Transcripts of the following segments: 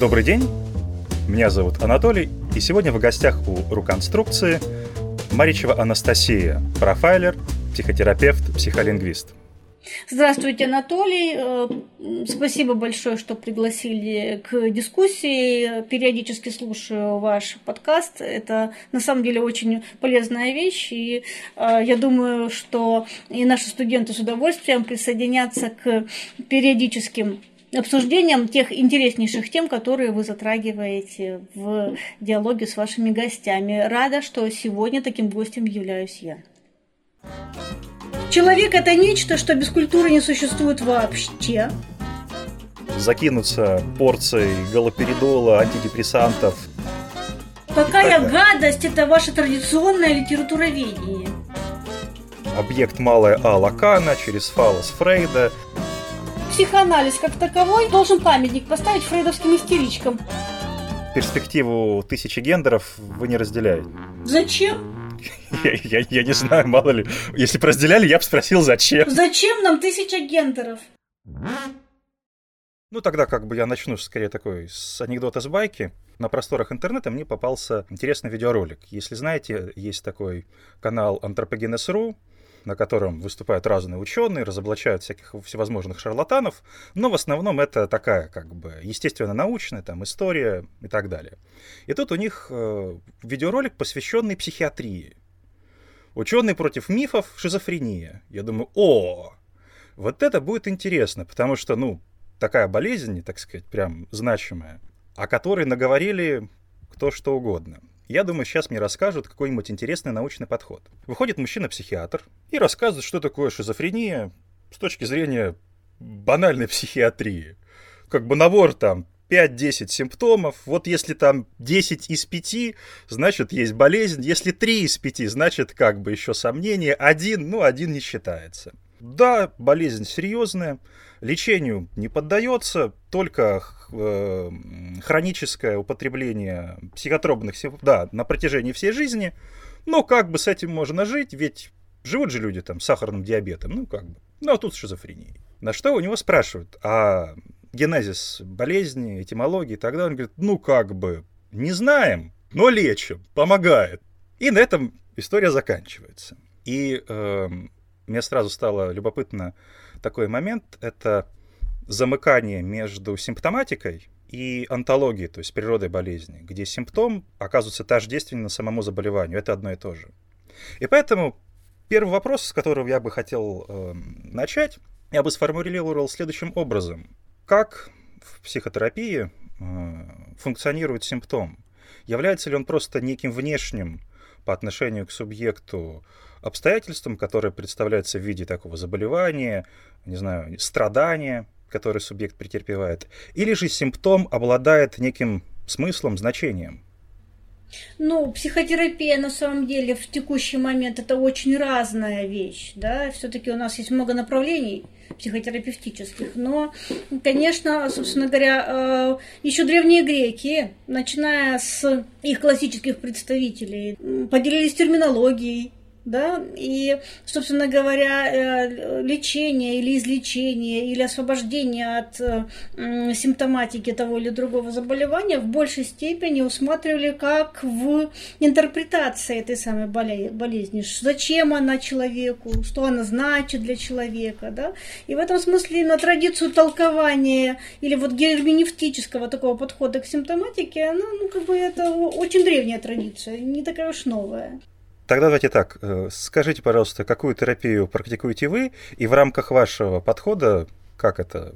Добрый день, меня зовут Анатолий, и сегодня в гостях у Руконструкции Маричева Анастасия, профайлер, психотерапевт, психолингвист. Здравствуйте, Анатолий. Э, спасибо большое, что пригласили к дискуссии. Периодически слушаю ваш подкаст. Это на самом деле очень полезная вещь. И э, я думаю, что и наши студенты с удовольствием присоединятся к периодическим обсуждением тех интереснейших тем, которые вы затрагиваете в диалоге с вашими гостями. Рада, что сегодня таким гостем являюсь я. Человек – это нечто, что без культуры не существует вообще. Закинуться порцией галоперидола, антидепрессантов. Какая гадость – это ваше традиционное литературоведение. Объект малая А Лакана через фалос Фрейда – психоанализ как таковой должен памятник поставить фрейдовским истеричкам. Перспективу тысячи гендеров вы не разделяете. Зачем? Я, я, я не знаю, мало ли. Если бы разделяли, я бы спросил, зачем. Зачем нам тысяча гендеров? Ну, тогда как бы я начну скорее такой с анекдота с байки. На просторах интернета мне попался интересный видеоролик. Если знаете, есть такой канал Anthropogenes.ru, на котором выступают разные ученые, разоблачают всяких всевозможных шарлатанов, но в основном это такая, как бы, естественно-научная, там, история и так далее. И тут у них э, видеоролик, посвященный психиатрии. Ученые против мифов, шизофрения. Я думаю, о, вот это будет интересно, потому что, ну, такая болезнь, так сказать, прям значимая, о которой наговорили кто что угодно. Я думаю, сейчас мне расскажут какой-нибудь интересный научный подход. Выходит мужчина-психиатр и рассказывает, что такое шизофрения с точки зрения банальной психиатрии. Как бы набор там 5-10 симптомов. Вот если там 10 из 5, значит есть болезнь. Если 3 из 5, значит как бы еще сомнение. Один, ну один не считается. Да, болезнь серьезная, лечению не поддается, только хроническое употребление психотропных да, на протяжении всей жизни. Но как бы с этим можно жить, ведь живут же люди там с сахарным диабетом, ну как бы. Ну а тут с шизофренией. На что у него спрашивают, а генезис болезни, этимологии и так далее. Он говорит, ну как бы, не знаем, но лечим, помогает. И на этом история заканчивается. И э, мне сразу стало любопытно такой момент. Это замыкание между симптоматикой и онтологией, то есть природой болезни, где симптом оказывается тождественен самому заболеванию. Это одно и то же. И поэтому первый вопрос, с которого я бы хотел э, начать, я бы сформулировал следующим образом. Как в психотерапии э, функционирует симптом? Является ли он просто неким внешним по отношению к субъекту обстоятельствам, которые представляются в виде такого заболевания, не знаю, страдания, которое субъект претерпевает, или же симптом обладает неким смыслом, значением. Ну, психотерапия на самом деле в текущий момент это очень разная вещь, да, все-таки у нас есть много направлений психотерапевтических, но, конечно, собственно говоря, э, еще древние греки, начиная с их классических представителей, поделились терминологией, да, и, собственно говоря, э, лечение или излечение или освобождение от э, симптоматики того или другого заболевания в большей степени усматривали как в интерпретации этой самой болезни, зачем она человеку, что она значит для человека, да, и в этом смысле на традицию толкования или вот герменевтического такого подхода к симптоматике, она, ну, как бы это очень древняя традиция, не такая уж новая. Тогда давайте так. Э, скажите, пожалуйста, какую терапию практикуете вы, и в рамках вашего подхода как это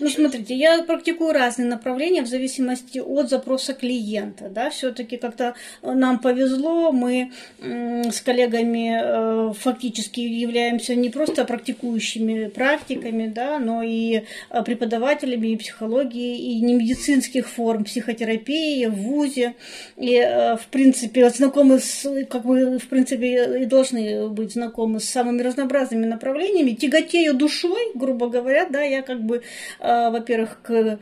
ну, смотрите, я практикую разные направления в зависимости от запроса клиента. Да? Все-таки как-то нам повезло, мы с коллегами э, фактически являемся не просто практикующими практиками, да, но и э, преподавателями и психологии, и не медицинских форм психотерапии в ВУЗе. И, э, в принципе, знакомы с, как вы, в принципе, и должны быть знакомы с самыми разнообразными направлениями. Тяготею душой, грубо говоря, да, я как бы во-первых, к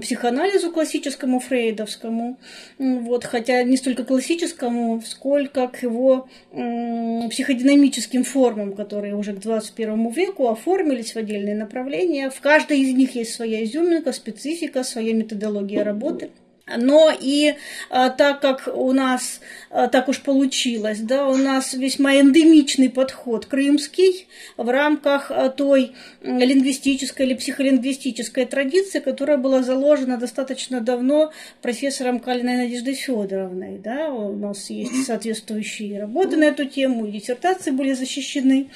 психоанализу классическому фрейдовскому, вот, хотя не столько классическому, сколько к его психодинамическим формам, которые уже к 21 веку оформились в отдельные направления. В каждой из них есть своя изюминка, специфика, своя методология работы – но и а, так как у нас а, так уж получилось, да, у нас весьма эндемичный подход крымский в рамках а, той лингвистической или психолингвистической традиции, которая была заложена достаточно давно профессором Калиной Надеждой Федоровной. Да, у нас есть соответствующие работы на эту тему, диссертации были защищены.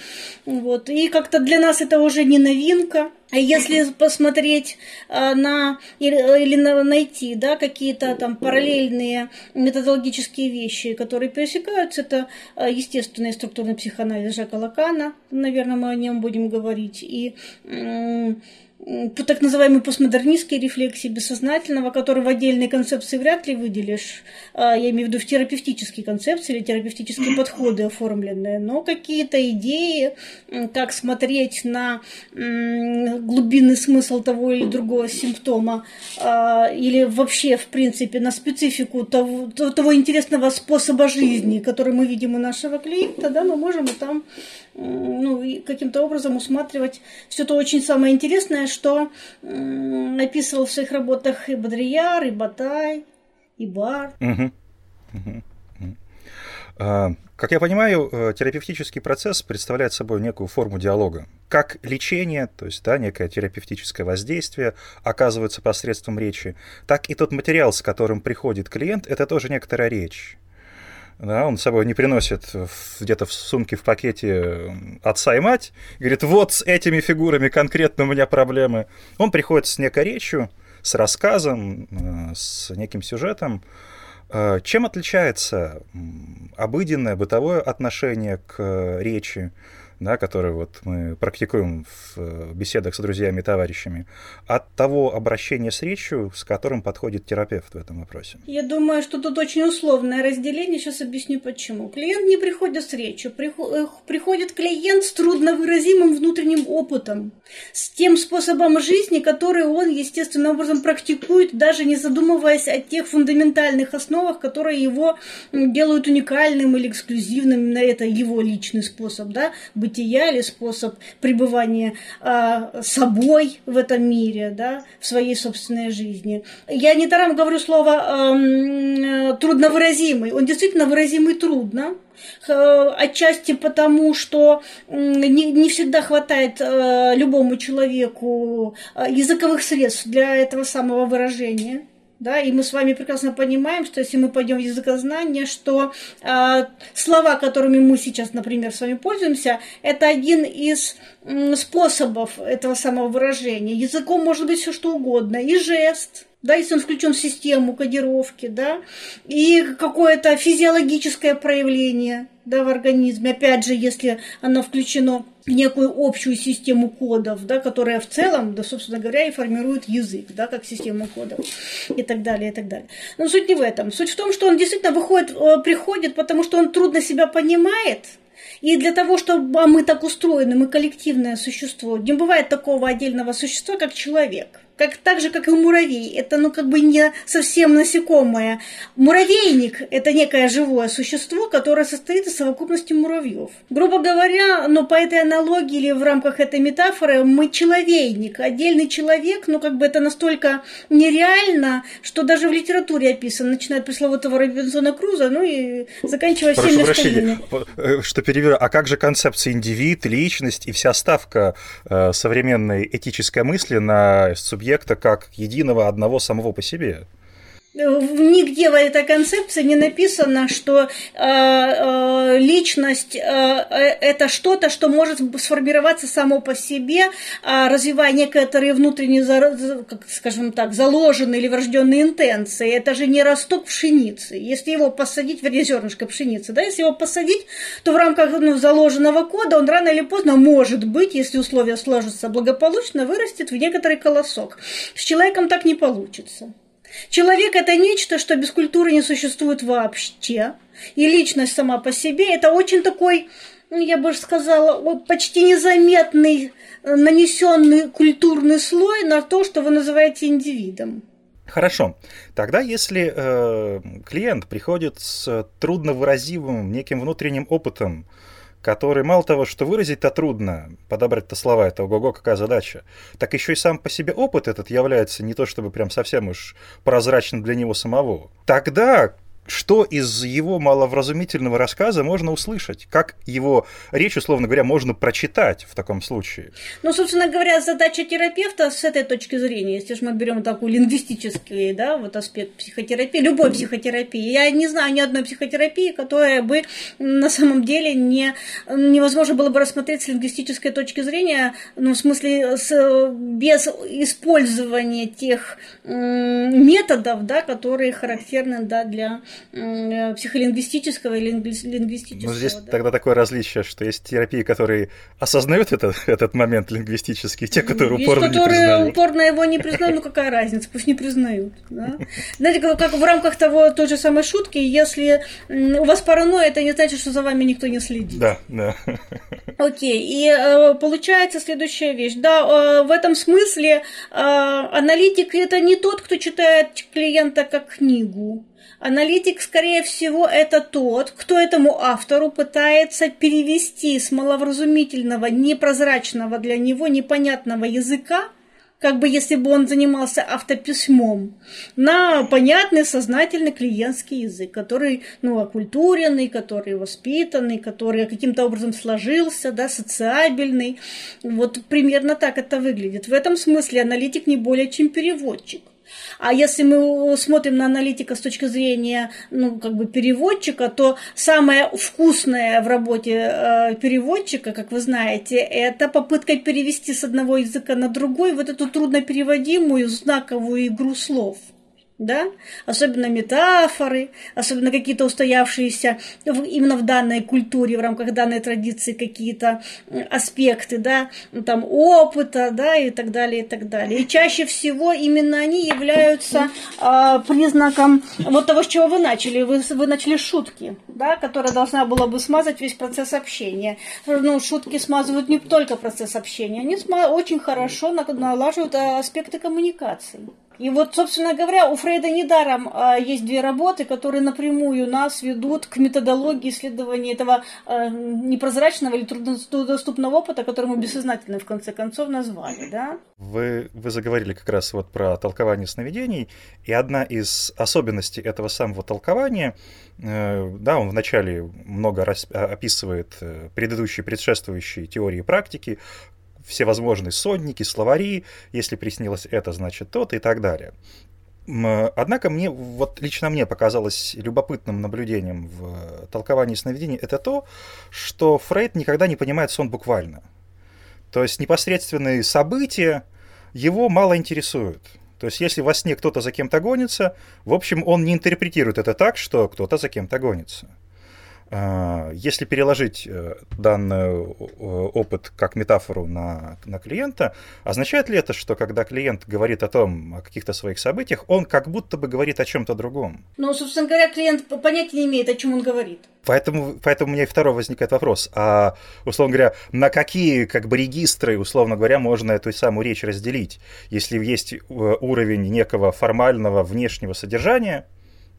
Вот. И как-то для нас это уже не новинка. А если посмотреть а, на или найти да, какие-то там параллельные методологические вещи, которые пересекаются, это а, естественный структурный психоанализ Жака Лакана, наверное, мы о нем будем говорить, и так называемые постмодернистские рефлексии бессознательного, которые в отдельной концепции вряд ли выделишь, а, я имею в виду в терапевтические концепции или терапевтические подходы оформленные, но какие-то идеи, как смотреть на глубинный смысл того или другого симптома, а, или вообще, в принципе, на специфику того, того интересного способа жизни, который мы видим у нашего клиента, да, мы можем и там ну, каким-то образом усматривать все то очень самое интересное, что описывал в своих работах и Бодрияр, и Батай, и Бар. А, как я понимаю, э, терапевтический процесс представляет собой некую форму диалога. Как лечение, то есть да, некое терапевтическое воздействие оказывается посредством речи, так и тот материал, с которым приходит клиент, это тоже некоторая речь. Да, он с собой не приносит где-то в сумке, в пакете отца и мать. Говорит, вот с этими фигурами конкретно у меня проблемы. Он приходит с некой речью, с рассказом, э, с неким сюжетом. Э, чем отличается обыденное бытовое отношение к речи да, которые вот мы практикуем в э, беседах с друзьями и товарищами, от того обращения с речью, с которым подходит терапевт в этом вопросе? Я думаю, что тут очень условное разделение. Сейчас объясню почему. Клиент не приходит с речью. Э, приходит клиент с трудновыразимым внутренним опытом, с тем способом жизни, который он естественным образом практикует, даже не задумываясь о тех фундаментальных основах, которые его делают уникальным или эксклюзивным. Это его личный способ да, быть бытия или способ пребывания э, собой в этом мире, да, в своей собственной жизни. Я не даром говорю слово э, трудновыразимый. Он действительно выразимый трудно, отчасти потому, что не, не всегда хватает э, любому человеку языковых средств для этого самого выражения да, и мы с вами прекрасно понимаем, что если мы пойдем в языкознание, что э, слова, которыми мы сейчас, например, с вами пользуемся, это один из э, способов этого самого выражения. Языком может быть все что угодно, и жест, да, если он включен в систему кодировки, да, и какое-то физиологическое проявление, да, в организме, опять же, если оно включено в некую общую систему кодов, да, которая в целом, да, собственно говоря, и формирует язык, да, как систему кодов и так далее, и так далее. Но суть не в этом. Суть в том, что он действительно выходит, э, приходит, потому что он трудно себя понимает, и для того, чтобы а мы так устроены, мы коллективное существо, не бывает такого отдельного существа, как человек – как, так же, как и муравей. Это, ну, как бы не совсем насекомое. Муравейник – это некое живое существо, которое состоит из совокупности муравьев. Грубо говоря, но по этой аналогии или в рамках этой метафоры мы человейник, отдельный человек, но как бы это настолько нереально, что даже в литературе описано, начиная от пресловутого Робинзона Круза, ну и заканчивая Прошу всеми прощения, остальными. Что перевер... А как же концепция индивид, личность и вся ставка э, современной этической мысли на субъект объекта как единого одного самого по себе. Нигде в этой концепции не написано, что э, э, личность э, э это что-то, что может сформироваться само по себе, э, развивая некоторые внутренние, как, скажем так, заложенные или врожденные интенции. Это же не росток пшеницы. Если его посадить, вернее, зернышко пшеницы, да, если его посадить, то в рамках ну, заложенного кода он рано или поздно может быть, если условия сложатся благополучно, вырастет в некоторый колосок. С человеком так не получится. Человек – это нечто, что без культуры не существует вообще. И личность сама по себе – это очень такой ну, я бы сказала, почти незаметный э, нанесенный культурный слой на то, что вы называете индивидом. Хорошо. Тогда, если э, клиент приходит с трудновыразимым неким внутренним опытом, который мало того, что выразить-то трудно, подобрать-то слова, это ого-го, какая задача, так еще и сам по себе опыт этот является не то чтобы прям совсем уж прозрачным для него самого. Тогда что из его маловразумительного рассказа можно услышать? Как его речь, условно говоря, можно прочитать в таком случае? Ну, собственно говоря, задача терапевта с этой точки зрения, если же мы берем такой лингвистический да, вот аспект психотерапии, любой психотерапии, я не знаю ни одной психотерапии, которая бы на самом деле не, невозможно было бы рассмотреть с лингвистической точки зрения, ну, в смысле, с, без использования тех методов, да, которые характерны да, для психолингвистического и лингвистического. Ну, здесь да. тогда такое различие, что есть терапии, которые осознают этот, этот момент лингвистический, те, которые есть упорно которые не признают. упорно его не признают, ну какая разница, пусть не признают. Да? Знаете, как, как в рамках того той же самой шутки, если у вас паранойя, это не значит, что за вами никто не следит. Да, да. Окей, и э, получается следующая вещь. Да, э, в этом смысле э, аналитик это не тот, кто читает клиента как книгу. Аналитик, скорее всего, это тот, кто этому автору пытается перевести с маловразумительного, непрозрачного для него, непонятного языка, как бы если бы он занимался автописьмом, на понятный, сознательный клиентский язык, который, ну, окультуренный, который воспитанный, который каким-то образом сложился, да, социабельный. Вот примерно так это выглядит. В этом смысле аналитик не более чем переводчик. А если мы смотрим на аналитика с точки зрения ну, как бы переводчика, то самое вкусное в работе э, переводчика, как вы знаете, это попытка перевести с одного языка на другой вот эту труднопереводимую знаковую игру слов да, особенно метафоры, особенно какие-то устоявшиеся именно в данной культуре, в рамках данной традиции какие-то аспекты, да, ну, там опыта, да, и так далее, и так далее. И чаще всего именно они являются э, признаком вот того, с чего вы начали. Вы, вы начали шутки, да, которая должна была бы смазать весь процесс общения. Ну, шутки смазывают не только процесс общения, они очень хорошо налаживают а, аспекты коммуникации. И вот, собственно говоря, у Фрейда недаром а, есть две работы, которые напрямую нас ведут к методологии исследования этого а, непрозрачного или труднодоступного опыта, который мы бессознательно в конце концов назвали. Да? Вы, вы заговорили как раз вот про толкование сновидений, и одна из особенностей этого самого толкования, э, да, он вначале много раз описывает э, предыдущие предшествующие теории практики, всевозможные сотники, словари, если приснилось это, значит то-то и так далее. Однако мне, вот лично мне показалось любопытным наблюдением в толковании сновидений это то, что Фрейд никогда не понимает сон буквально. То есть непосредственные события его мало интересуют. То есть если во сне кто-то за кем-то гонится, в общем, он не интерпретирует это так, что кто-то за кем-то гонится. А, если переложить э, данный опыт как метафору на, на клиента, означает ли это, что когда клиент говорит о том, о каких-то своих событиях, он как будто бы говорит о чем-то другом? Ну, собственно говоря, клиент понятия не имеет, о чем он говорит. Поэтому, поэтому у меня и второй возникает вопрос. А, условно говоря, на какие как бы регистры, условно говоря, можно эту самую речь разделить? Если есть э, уровень некого формального внешнего содержания,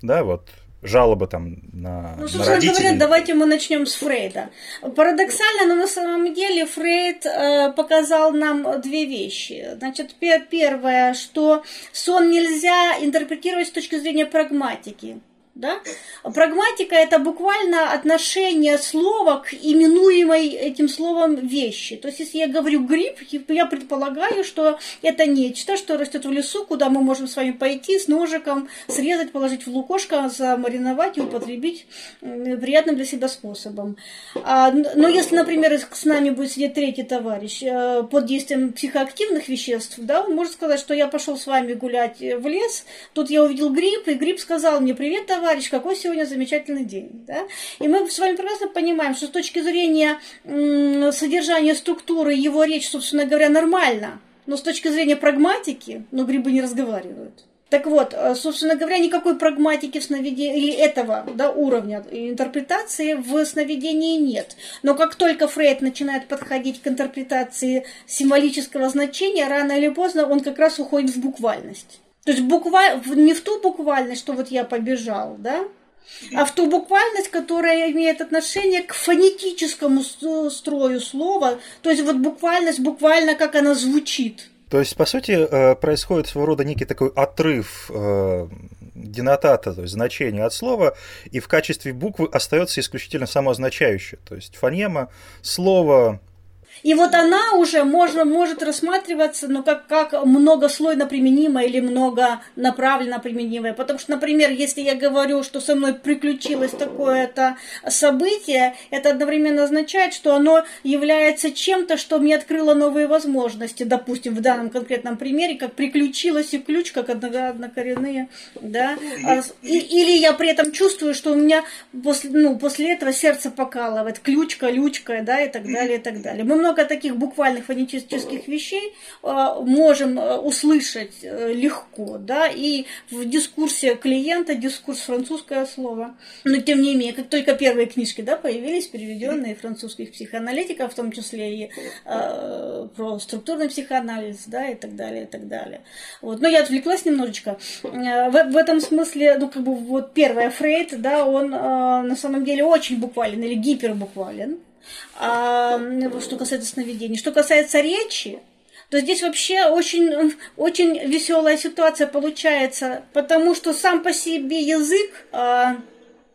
да, вот жалобы там на, ну, собственно на родителей. говоря, давайте мы начнем с Фрейда. Парадоксально, но на самом деле Фрейд э, показал нам две вещи. Значит, первое, что сон нельзя интерпретировать с точки зрения прагматики. Да? Прагматика – это буквально отношение слова к именуемой этим словом вещи. То есть, если я говорю гриб, я предполагаю, что это нечто, что растет в лесу, куда мы можем с вами пойти с ножиком, срезать, положить в лукошко, замариновать и употребить приятным для себя способом. А, но если, например, с нами будет сидеть третий товарищ э, под действием психоактивных веществ, да, он может сказать, что я пошел с вами гулять в лес, тут я увидел гриб, и гриб сказал мне «Привет, товарищ, товарищ, какой сегодня замечательный день. Да? И мы с вами прекрасно понимаем, что с точки зрения содержания структуры его речь, собственно говоря, нормально. Но с точки зрения прагматики, ну, грибы не разговаривают. Так вот, э, собственно говоря, никакой прагматики в сновидении, этого да, уровня интерпретации в сновидении нет. Но как только Фрейд начинает подходить к интерпретации символического значения, рано или поздно он как раз уходит в буквальность. То есть букваль... не в ту буквальность, что вот я побежал, да, а в ту буквальность, которая имеет отношение к фонетическому строю слова, то есть вот буквальность буквально как она звучит. То есть, по сути, э, происходит своего рода некий такой отрыв э, денотата, то есть значения от слова, и в качестве буквы остается исключительно самоозначающее. То есть фонема, слово, и вот она уже можно, может рассматриваться ну, как, как многослойно применимая или многонаправленно применимая. Потому что, например, если я говорю, что со мной приключилось такое-то событие, это одновременно означает, что оно является чем-то, что мне открыло новые возможности. Допустим, в данном конкретном примере, как приключилась и ключ, как однокоренные. Да? А и, или я при этом чувствую, что у меня после, ну, после этого сердце покалывает. Ключка, лючка, да, и так далее, и так далее. Мы много много таких буквальных фонетических вещей э, можем э, услышать э, легко, да, и в дискурсе клиента, дискурс французское слово. Но тем не менее, как только первые книжки, да, появились, переведенные французских психоаналитиков, в том числе и э, про структурный психоанализ, да, и так далее, и так далее. Вот. Но я отвлеклась немножечко. В, в этом смысле, ну, как бы, вот первая Фрейд, да, он э, на самом деле очень буквален или гипербуквален что касается сновидений. Что касается речи, то здесь вообще очень, очень веселая ситуация получается, потому что сам по себе язык, а,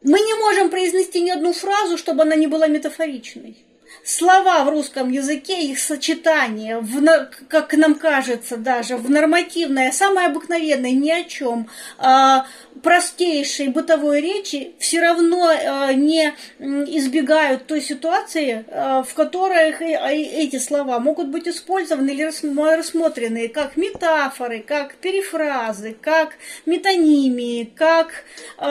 мы не можем произнести ни одну фразу, чтобы она не была метафоричной слова в русском языке, их сочетание, в, как нам кажется даже, в нормативное, самое обыкновенное, ни о чем, а, простейшей бытовой речи все равно а, не избегают той ситуации, а, в которой эти слова могут быть использованы или рассмотрены как метафоры, как перефразы, как метонимии, как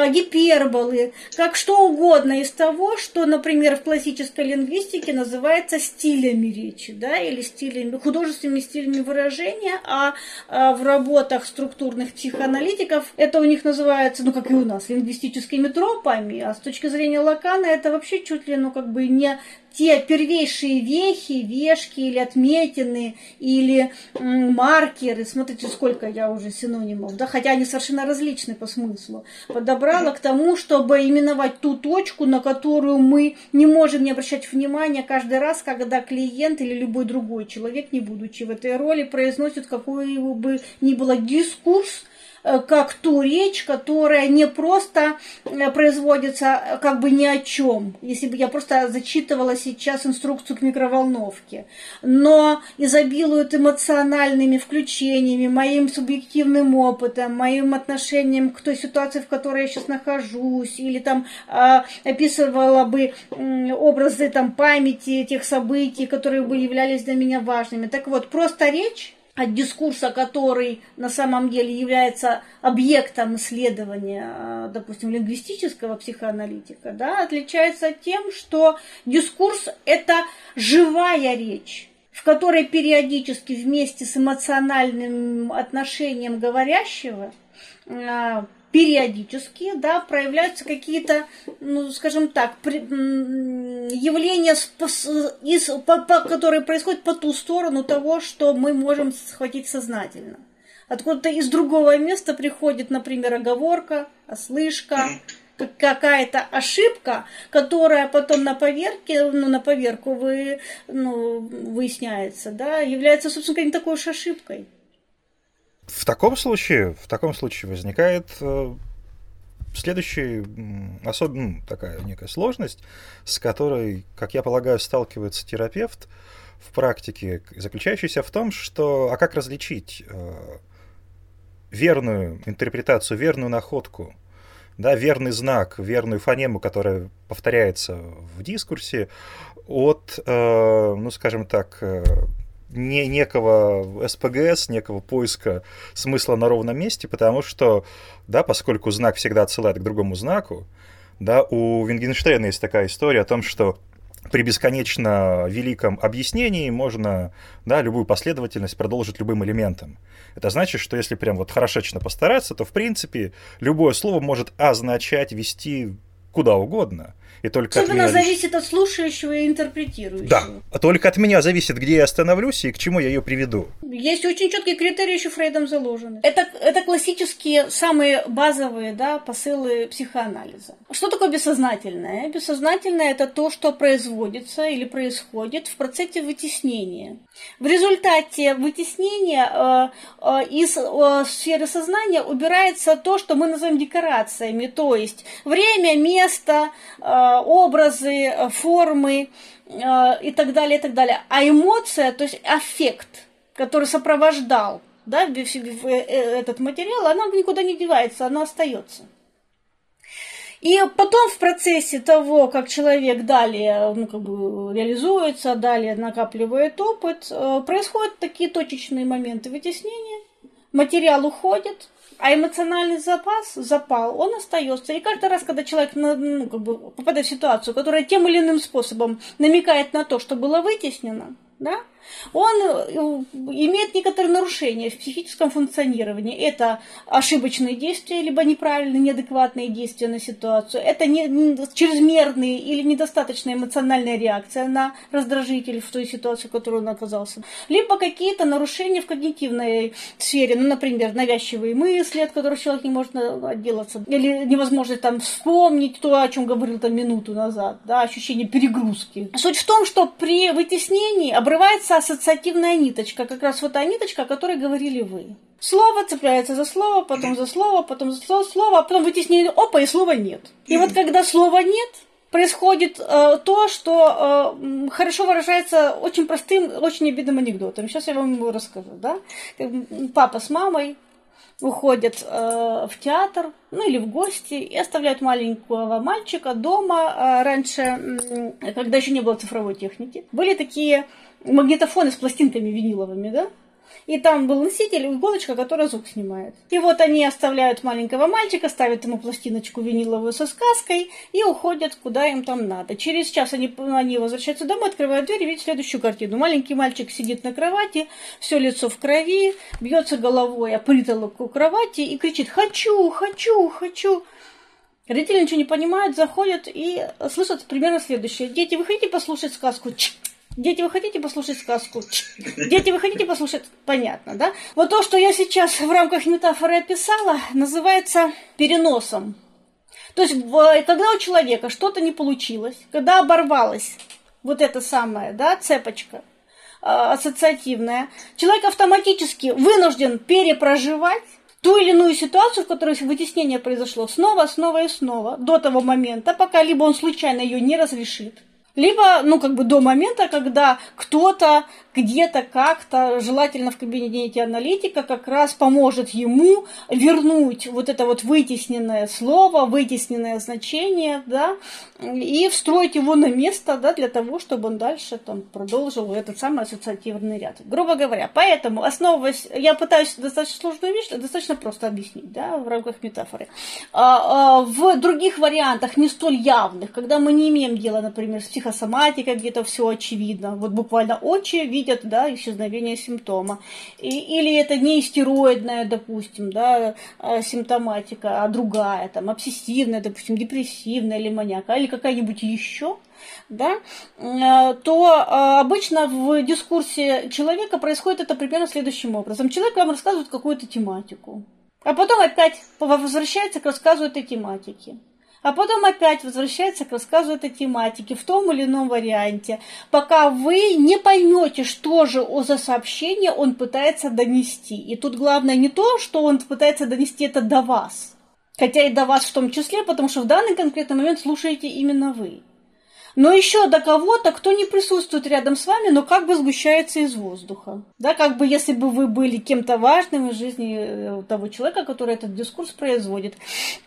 гиперболы, как что угодно из того, что, например, в классической лингвистике называется стилями речи, да, или стилями, художественными стилями выражения, а, а в работах структурных психоаналитиков это у них называется, ну, как и у нас, лингвистическими тропами, а с точки зрения Лакана это вообще чуть ли, ну, как бы не те первейшие вехи, вешки или отметины, или маркеры, смотрите, сколько я уже синонимов, да, хотя они совершенно различны по смыслу, подобрала к тому, чтобы именовать ту точку, на которую мы не можем не обращать внимания каждый раз, когда клиент или любой другой человек, не будучи в этой роли, произносит какой бы ни было дискурс, как ту речь, которая не просто э, производится э, как бы ни о чем, если бы я просто зачитывала сейчас инструкцию к микроволновке, но изобилует эмоциональными включениями, моим субъективным опытом, моим отношением к той ситуации, в которой я сейчас нахожусь, или там описывала бы образы там памяти тех событий, которые бы являлись для меня важными. Так вот, просто речь от дискурса, который на самом деле является объектом исследования, э, допустим, лингвистического психоаналитика, да, отличается тем, что дискурс – это живая речь, в которой периодически вместе с эмоциональным отношением говорящего э, периодически, да, проявляются какие-то, ну, скажем так, при, явления, из, по, по, которые происходят по ту сторону того, что мы можем схватить сознательно. Откуда-то из другого места приходит, например, оговорка, ослышка, какая-то ошибка, которая потом на поверке, ну, на поверку вы, ну, выясняется, да, является, собственно, не такой уж ошибкой. В таком случае, в таком случае возникает э, следующая особенно ну, такая некая сложность, с которой, как я полагаю, сталкивается терапевт в практике, заключающаяся в том, что а как различить э, верную интерпретацию, верную находку, да, верный знак, верную фонему, которая повторяется в дискурсе, от, э, ну, скажем так, не, некого СПГС, некого поиска смысла на ровном месте, потому что, да, поскольку знак всегда отсылает к другому знаку, да, у Вингенштейна есть такая история о том, что при бесконечно великом объяснении можно да, любую последовательность продолжить любым элементом. Это значит, что если прям вот хорошечно постараться, то в принципе любое слово может означать вести куда угодно. И только Особенно от меня зависит от слушающего и интерпретирующего. Да, а только от меня зависит, где я остановлюсь и к чему я ее приведу. Есть очень четкие критерии еще Фрейдом заложены. Это, это классические, самые базовые да, посылы психоанализа. Что такое бессознательное? Бессознательное – это то, что производится или происходит в процессе вытеснения. В результате вытеснения э, э, из э, сферы сознания убирается то, что мы называем декорациями, то есть время, место, э, образы, формы э, и так далее, и так далее. А эмоция, то есть аффект, который сопровождал да, э, этот материал, она никуда не девается, она остается. И потом в процессе того, как человек далее ну, как бы реализуется, далее накапливает опыт, э, происходят такие точечные моменты вытеснения, материал уходит, а эмоциональный запас, запал, он остается. И каждый раз, когда человек ну, как бы попадает в ситуацию, которая тем или иным способом намекает на то, что было вытеснено, да, он э, имеет некоторые нарушения в психическом функционировании. Это ошибочные действия, либо неправильные, неадекватные действия на ситуацию. Это не, чрезмерные или недостаточная эмоциональная реакция на раздражитель в той ситуации, в которой он оказался. Либо какие-то нарушения в когнитивной сфере, ну, например, навязчивые мысли, от которых человек не может отделаться, или невозможность там вспомнить то, о чем говорил там минуту назад, да, ощущение перегрузки. Суть в том, что при вытеснении обрывается ассоциативная ниточка, как раз вот та ниточка, о которой говорили вы. Слово цепляется за слово, потом за слово, потом за слово, слово, а потом вытеснение, опа, и слова нет. И вот когда слова нет, происходит э, то, что э, хорошо выражается очень простым, очень обидным анекдотом. Сейчас я вам его расскажу. Да? Папа с мамой уходят э, в театр, ну или в гости, и оставляют маленького мальчика дома. Э, раньше, э, когда еще не было цифровой техники, были такие магнитофоны с пластинками виниловыми, да? И там был носитель, иголочка, которая звук снимает. И вот они оставляют маленького мальчика, ставят ему пластиночку виниловую со сказкой и уходят куда им там надо. Через час они, они возвращаются домой, открывают дверь и видят следующую картину. Маленький мальчик сидит на кровати, все лицо в крови, бьется головой о притолоку кровати и кричит «Хочу, хочу, хочу!» Родители ничего не понимают, заходят и слышат примерно следующее. Дети, вы хотите послушать сказку? Ч Дети, вы хотите послушать сказку? Дети, вы хотите послушать? Понятно, да? Вот то, что я сейчас в рамках метафоры описала, называется переносом. То есть, когда у человека что-то не получилось, когда оборвалась вот эта самая, да, цепочка а, ассоциативная, человек автоматически вынужден перепроживать ту или иную ситуацию, в которой вытеснение произошло снова, снова и снова, до того момента, пока либо он случайно ее не разрешит, либо, ну, как бы до момента, когда кто-то где-то как-то, желательно в кабинете аналитика, как раз поможет ему вернуть вот это вот вытесненное слово, вытесненное значение, да, и встроить его на место, да, для того, чтобы он дальше там продолжил этот самый ассоциативный ряд. Грубо говоря, поэтому, основываясь, я пытаюсь достаточно сложную вещь достаточно просто объяснить, да, в рамках метафоры. А, а, в других вариантах, не столь явных, когда мы не имеем дела, например, с психосоматикой, где-то все очевидно, вот буквально очи видят, да, исчезновение симптома. И, или это не стероидная, допустим, да, а, симптоматика, а другая, там, обсессивная, допустим, депрессивная или маниака, или какая-нибудь еще, да, а, то а, обычно в дискурсе человека происходит это примерно следующим образом. Человек вам рассказывает какую-то тематику, а потом опять возвращается к рассказу этой тематики а потом опять возвращается к рассказу этой тематики в том или ином варианте, пока вы не поймете, что же за сообщение он пытается донести. И тут главное не то, что он пытается донести это до вас, хотя и до вас в том числе, потому что в данный конкретный момент слушаете именно вы но еще до кого-то, кто не присутствует рядом с вами, но как бы сгущается из воздуха. Да, как бы если бы вы были кем-то важным в жизни э, того человека, который этот дискурс производит.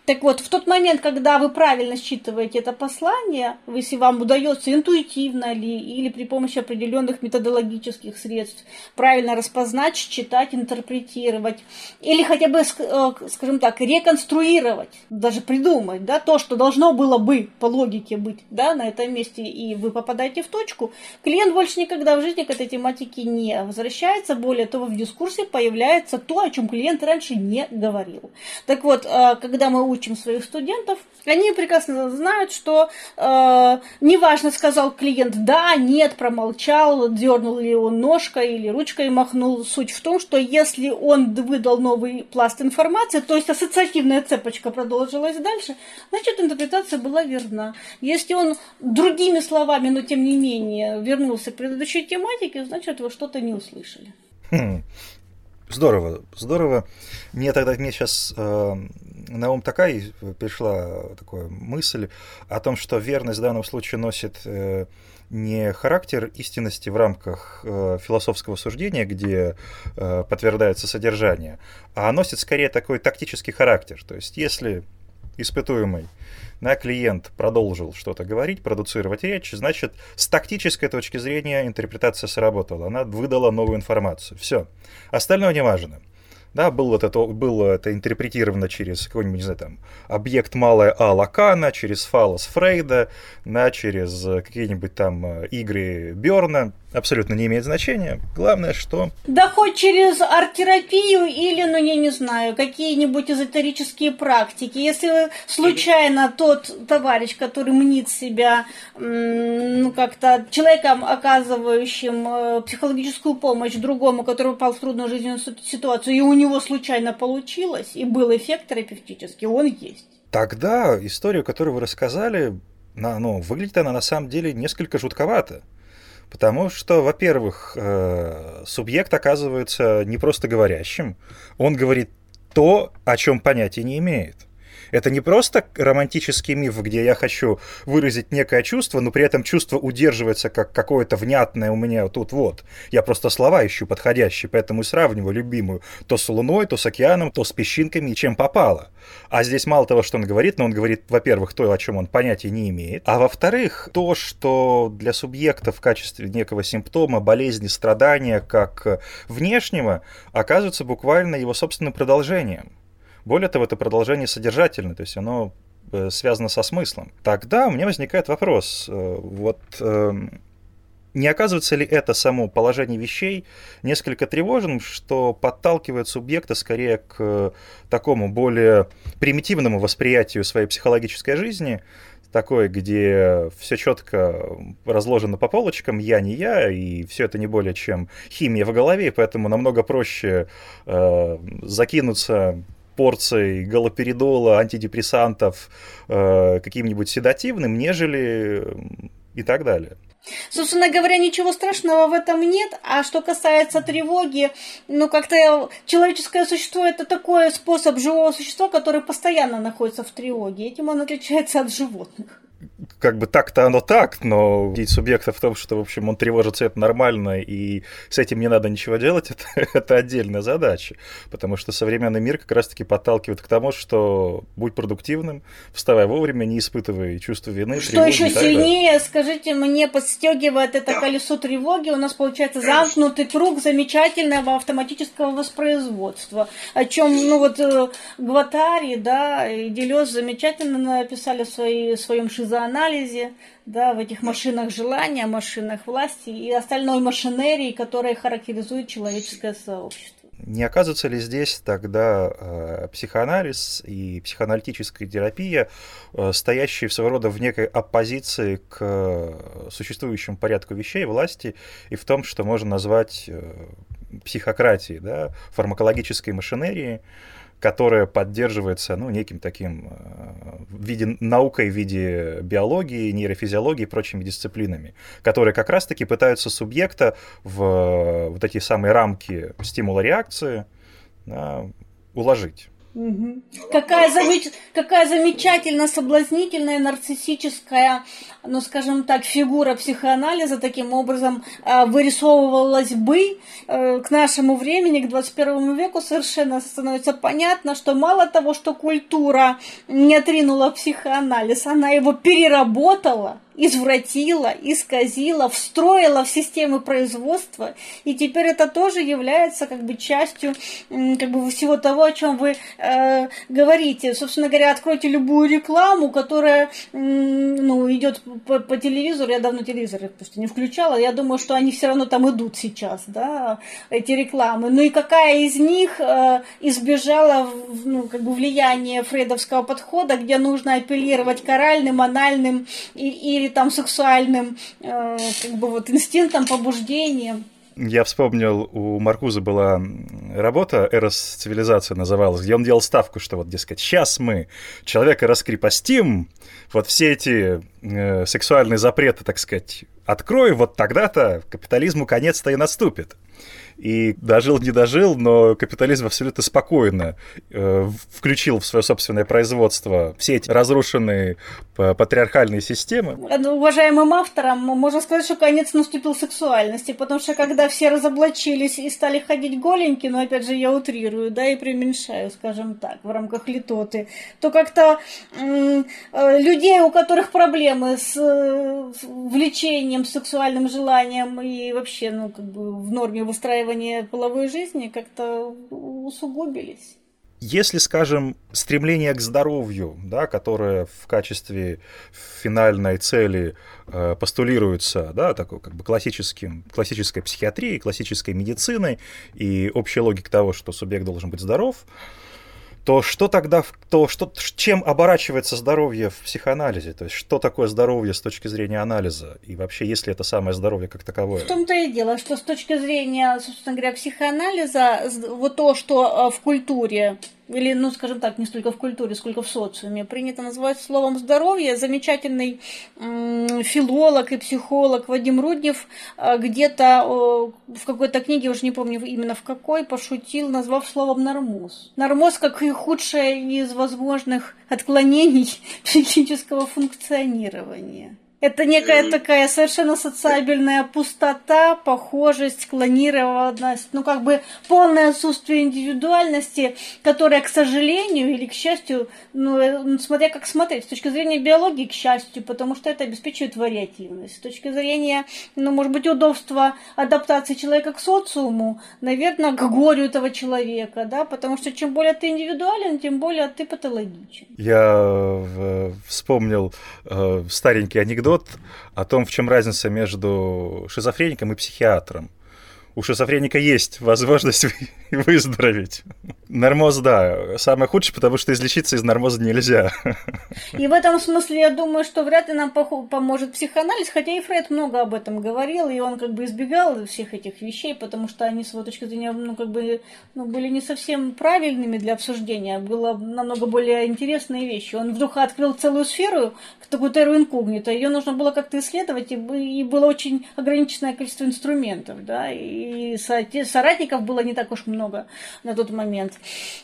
Так вот, в тот момент, когда вы правильно считываете это послание, если вам удается интуитивно ли или при помощи определенных методологических средств правильно распознать, читать, интерпретировать, или хотя бы, э, скажем так, реконструировать, даже придумать, да, то, что должно было бы по логике быть, да, на этом месте, и вы попадаете в точку, клиент больше никогда в жизни к этой тематике не возвращается. Более того, в дискурсе появляется то, о чем клиент раньше не говорил. Так вот, э, когда мы учим своих студентов, они прекрасно знают, что э, неважно, сказал клиент да, нет, промолчал, дернул ли он ножкой или ручкой махнул. Суть в том, что если он выдал новый пласт информации, то есть ассоциативная цепочка продолжилась дальше, значит, интерпретация была верна. Если он другими словами, но тем не менее, вернулся к предыдущей тематике, значит, вы что-то не услышали. Хм. Здорово, здорово. Мне тогда мне сейчас э, на ум такая пришла такая мысль о том, что верность в данном случае носит э, не характер истинности в рамках э, философского суждения, где э, подтверждается содержание, а носит скорее такой тактический характер. То есть если испытуемый на клиент продолжил что-то говорить, продуцировать речь, значит, с тактической точки зрения интерпретация сработала. Она выдала новую информацию. Все. Остальное не важно. Да, было это, было это интерпретировано через какой-нибудь, не знаю, там, объект малая А Лакана, через фалос Фрейда, да, через какие-нибудь там э, игры Берна абсолютно не имеет значения. Главное, что... Да хоть через арт-терапию или, ну, я не знаю, какие-нибудь эзотерические практики. Если случайно тот товарищ, который мнит себя, ну, как-то человеком, оказывающим э, психологическую помощь другому, который попал в трудную жизненную ситуацию, и у него случайно получилось, и был эффект терапевтический, он есть. Тогда историю, которую вы рассказали, ну, выглядит она на самом деле несколько жутковато. Потому что, во-первых, э, субъект оказывается не просто говорящим, он говорит то, о чем понятия не имеет. Это не просто романтический миф, где я хочу выразить некое чувство, но при этом чувство удерживается как какое-то внятное у меня тут вот. Я просто слова ищу подходящие, поэтому и сравниваю любимую то с луной, то с океаном, то с песчинками, и чем попало. А здесь мало того, что он говорит, но он говорит, во-первых, то, о чем он понятия не имеет, а во-вторых, то, что для субъекта в качестве некого симптома, болезни, страдания, как внешнего, оказывается буквально его собственным продолжением. Более того, это продолжение содержательное, то есть оно э, связано со смыслом. Тогда у меня возникает вопрос, э, вот эм, не оказывается ли это само положение вещей несколько тревожным, что подталкивает субъекта скорее к такому более примитивному восприятию своей психологической жизни, такой, где все четко разложено по полочкам, я не я, и все это не более чем химия в голове, поэтому намного проще э, закинуться порцией галоперидола, антидепрессантов, э, каким-нибудь седативным, нежели и так далее. Собственно говоря, ничего страшного в этом нет. А что касается тревоги, ну как-то человеческое существо это такой способ живого существа, который постоянно находится в тревоге. Этим он отличается от животных как бы так-то оно так, но видеть субъекта в том, что, в общем, он тревожится, это нормально, и с этим не надо ничего делать, это, это отдельная задача. Потому что современный мир как раз-таки подталкивает к тому, что будь продуктивным, вставай вовремя, не испытывай чувство вины, Что тревоги, еще сильнее, скажите мне, подстегивает это колесо тревоги, у нас получается замкнутый круг замечательного автоматического воспроизводства, о чем, ну вот, э, Гватари, да, и Делез замечательно написали в своей, своем шизоанализе, анализе, да, в этих машинах желания, машинах власти и остальной машинерии, которая характеризует человеческое сообщество. Не оказывается ли здесь тогда э, психоанализ и психоаналитическая терапия, э, стоящие своего рода в некой оппозиции к э, существующему порядку вещей, власти, и в том, что можно назвать э, психократией, да, фармакологической машинерией, которая поддерживается ну, неким таким э, в виде наукой, в виде биологии, нейрофизиологии и прочими дисциплинами, которые как раз-таки пытаются субъекта в вот эти самые рамки стимула-реакции да, уложить. Угу. Какая, замеч... Какая замечательно соблазнительная нарциссическая, ну скажем так, фигура психоанализа таким образом э, вырисовывалась бы э, к нашему времени, к 21 веку совершенно становится понятно, что мало того, что культура не отринула психоанализ, она его переработала извратила, исказила, встроила в системы производства, и теперь это тоже является как бы частью как бы всего того, о чем вы э, говорите. Собственно говоря, откройте любую рекламу, которая ну, идет по, по телевизору, я давно телевизор просто не включала, я думаю, что они все равно там идут сейчас, да, эти рекламы. Ну и какая из них э, избежала ну, как бы влияния фрейдовского подхода, где нужно апеллировать к оральным, анальным и, там сексуальным э, как бы вот инстинктам, побуждениям. Я вспомнил, у Маркуза была работа «Эрос цивилизация» называлась, где он делал ставку, что вот, дескать, сейчас мы человека раскрепостим, вот все эти э, сексуальные запреты, так сказать, откроем, вот тогда-то капитализму конец-то и наступит и дожил, не дожил, но капитализм абсолютно спокойно э, включил в свое собственное производство все эти разрушенные патриархальные системы. Ну, уважаемым авторам можно сказать, что конец наступил сексуальности, потому что когда все разоблачились и стали ходить голенькие, но опять же я утрирую, да, и преуменьшаю, скажем так, в рамках литоты, то как-то э, людей, у которых проблемы с э, влечением, сексуальным желанием и вообще, ну, как бы в норме выстраивания исследования половой жизни как-то усугубились. Если, скажем, стремление к здоровью, да, которое в качестве финальной цели э, постулируется да, такой, как бы классическим, классической психиатрией, классической медициной и общей логикой того, что субъект должен быть здоров, то что тогда, то что, чем оборачивается здоровье в психоанализе? То есть что такое здоровье с точки зрения анализа? И вообще, есть ли это самое здоровье как таковое? В том-то и дело, что с точки зрения, собственно говоря, психоанализа, вот то, что э, в культуре или, ну, скажем так, не столько в культуре, сколько в социуме, принято называть словом здоровье. Замечательный филолог и психолог Вадим Руднев э, где-то в какой-то книге, уже не помню именно в какой, пошутил, назвав словом нормоз. Нормоз как и худшее из возможных отклонений психического функционирования. Это некая такая совершенно социабельная пустота, похожесть, клонированность, ну как бы полное отсутствие индивидуальности, которая, к сожалению или к счастью, ну, э, ну смотря как смотреть, с точки зрения биологии, к счастью, потому что это обеспечивает вариативность. С точки зрения, ну, может быть, удобства адаптации человека к социуму, наверное, к горю этого человека, да, потому что чем более ты индивидуален, тем более ты патологичен. Я э, вспомнил э, старенький анекдот анекдот о том, в чем разница между шизофреником и психиатром. У шизофреника есть возможность выздороветь. Нормоз, да, самое худшее, потому что излечиться из нормоза нельзя. И в этом смысле я думаю, что вряд ли нам поможет психоанализ, хотя и Фред много об этом говорил, и он как бы избегал всех этих вещей, потому что они, с его точки зрения, ну, как бы, ну, были не совсем правильными для обсуждения, было намного более интересные вещи. Он вдруг открыл целую сферу, такую терру инкогнито, ее нужно было как-то исследовать, и было очень ограниченное количество инструментов, да, и и соратников было не так уж много на тот момент.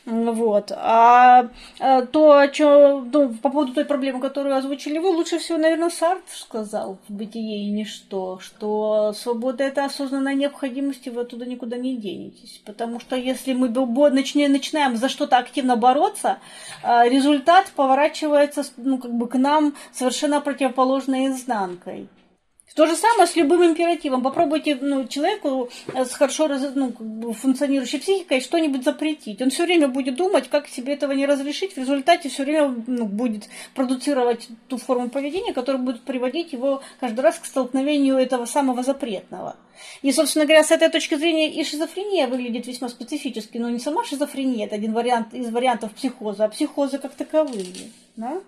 Вот. А, а то, о чем, ну, по поводу той проблемы, которую озвучили вы, лучше всего, наверное, Сарт сказал в «Бытие и ничто», что свобода – это осознанная необходимость, и вы оттуда никуда не денетесь. Потому что если мы начинаем, за что-то активно бороться, а, результат поворачивается ну, как бы к нам совершенно противоположной изнанкой. То же самое с любым императивом. Попробуйте ну, человеку с хорошо ну, функционирующей психикой что-нибудь запретить. Он все время будет думать, как себе этого не разрешить. В результате все время ну, будет продуцировать ту форму поведения, которая будет приводить его каждый раз к столкновению этого самого запретного. И, собственно говоря, с этой точки зрения и шизофрения выглядит весьма специфически. Но не сама шизофрения, это один вариант из вариантов психоза, а психозы как таковые. Да?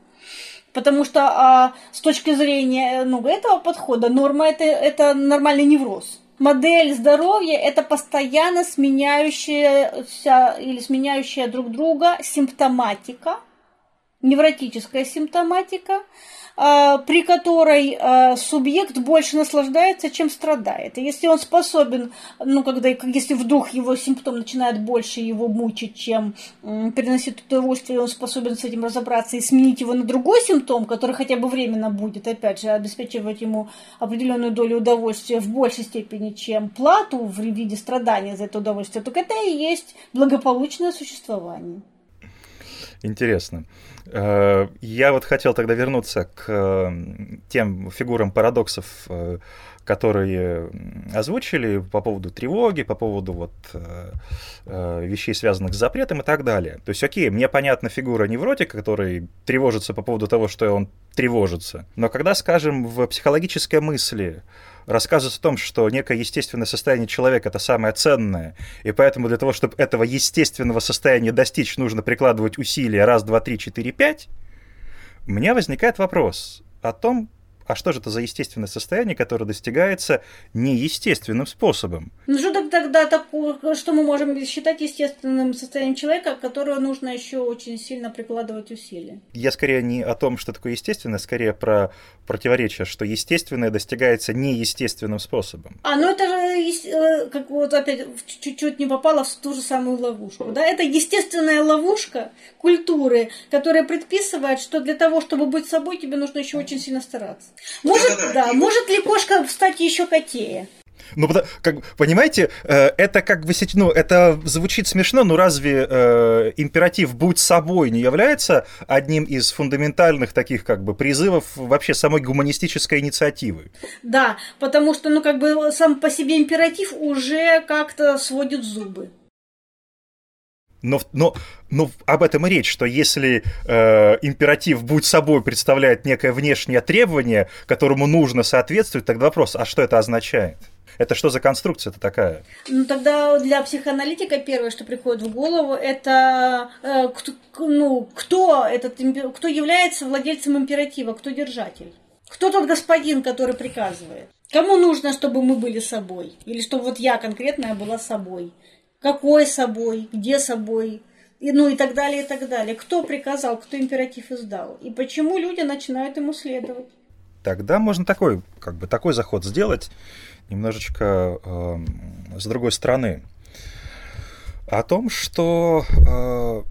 Потому что а, с точки зрения ну, этого подхода норма это, это нормальный невроз. Модель здоровья – это постоянно сменяющаяся или сменяющая друг друга симптоматика, невротическая симптоматика – при которой а, субъект больше наслаждается, чем страдает. И если он способен, ну, когда, если вдруг его симптом начинает больше его мучить, чем приносит удовольствие, он способен с этим разобраться и сменить его на другой симптом, который хотя бы временно будет, опять же, обеспечивать ему определенную долю удовольствия в большей степени, чем плату в виде страдания за это удовольствие, только это и есть благополучное существование. Интересно. Э, я вот хотел тогда вернуться к тем фигурам парадоксов, э, которые озвучили по поводу тревоги, по поводу вот вещей, связанных с запретом и так далее. То есть, окей, мне понятна фигура невротика, который тревожится по поводу того, что он тревожится. Но когда, скажем, в психологической мысли рассказывает о том, что некое естественное состояние человека — это самое ценное, и поэтому для того, чтобы этого естественного состояния достичь, нужно прикладывать усилия раз, два, три, четыре, пять, у меня возникает вопрос о том, а что же это за естественное состояние, которое достигается неестественным способом? Ну что тогда такое, что мы можем считать естественным состоянием человека, которого нужно еще очень сильно прикладывать усилия? Я скорее не о том, что такое естественное, скорее про противоречие, что естественное достигается неестественным способом. А, ну это же, э, как вот опять чуть-чуть не попало в ту же самую ловушку, да? Это естественная ловушка культуры, которая предписывает, что для того, чтобы быть собой, тебе нужно еще очень сильно стараться. Может, да, да, может ли кошка стать еще котее? Ну, как, понимаете, э, это как бы, ну, это звучит смешно, но разве э, императив «будь собой» не является одним из фундаментальных таких как бы призывов вообще самой гуманистической инициативы? Да, потому что, ну, как бы сам по себе императив уже как-то сводит зубы. Но, но, но об этом и речь, что если э, императив «будь собой» представляет некое внешнее требование, которому нужно соответствовать, тогда вопрос, а что это означает? Это что за конструкция-то такая? Ну, тогда для психоаналитика первое, что приходит в голову, это э, кто, ну, кто, этот, кто является владельцем императива, кто держатель. Кто тот господин, который приказывает? Кому нужно, чтобы мы были собой? Или чтобы вот я конкретная была собой? Какой собой, где собой, и, ну и так далее, и так далее. Кто приказал, кто императив издал, и почему люди начинают ему следовать. Тогда можно такой, как бы такой заход сделать, немножечко э, с другой стороны. О том, что э,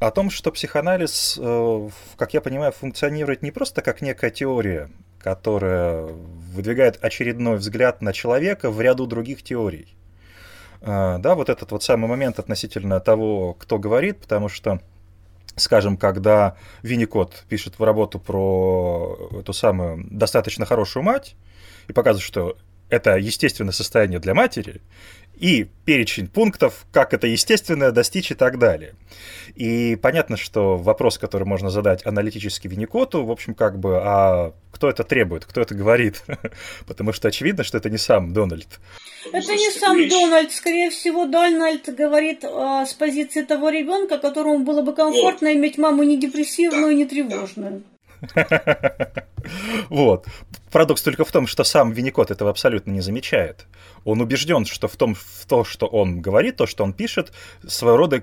о том, что психоанализ, э, как я понимаю, функционирует не просто как некая теория, которая выдвигает очередной взгляд на человека в ряду других теорий. А, да, вот этот вот самый момент относительно того, кто говорит, потому что скажем, когда Винникот пишет в работу про эту самую достаточно хорошую мать и показывает, что это естественное состояние для матери, и перечень пунктов, как это естественное достичь и так далее. И понятно, что вопрос, который можно задать аналитически Винникоту, в общем, как бы, а кто это требует, кто это говорит? Потому что очевидно, что это не сам Дональд. Это не сам Дональд, скорее всего, Дональд говорит э, с позиции того ребенка, которому было бы комфортно иметь маму не депрессивную, не тревожную. Вот. Парадокс только в том, что сам Винникот этого абсолютно не замечает. Он убежден, что в том, в то, что он говорит, то, что он пишет, своего рода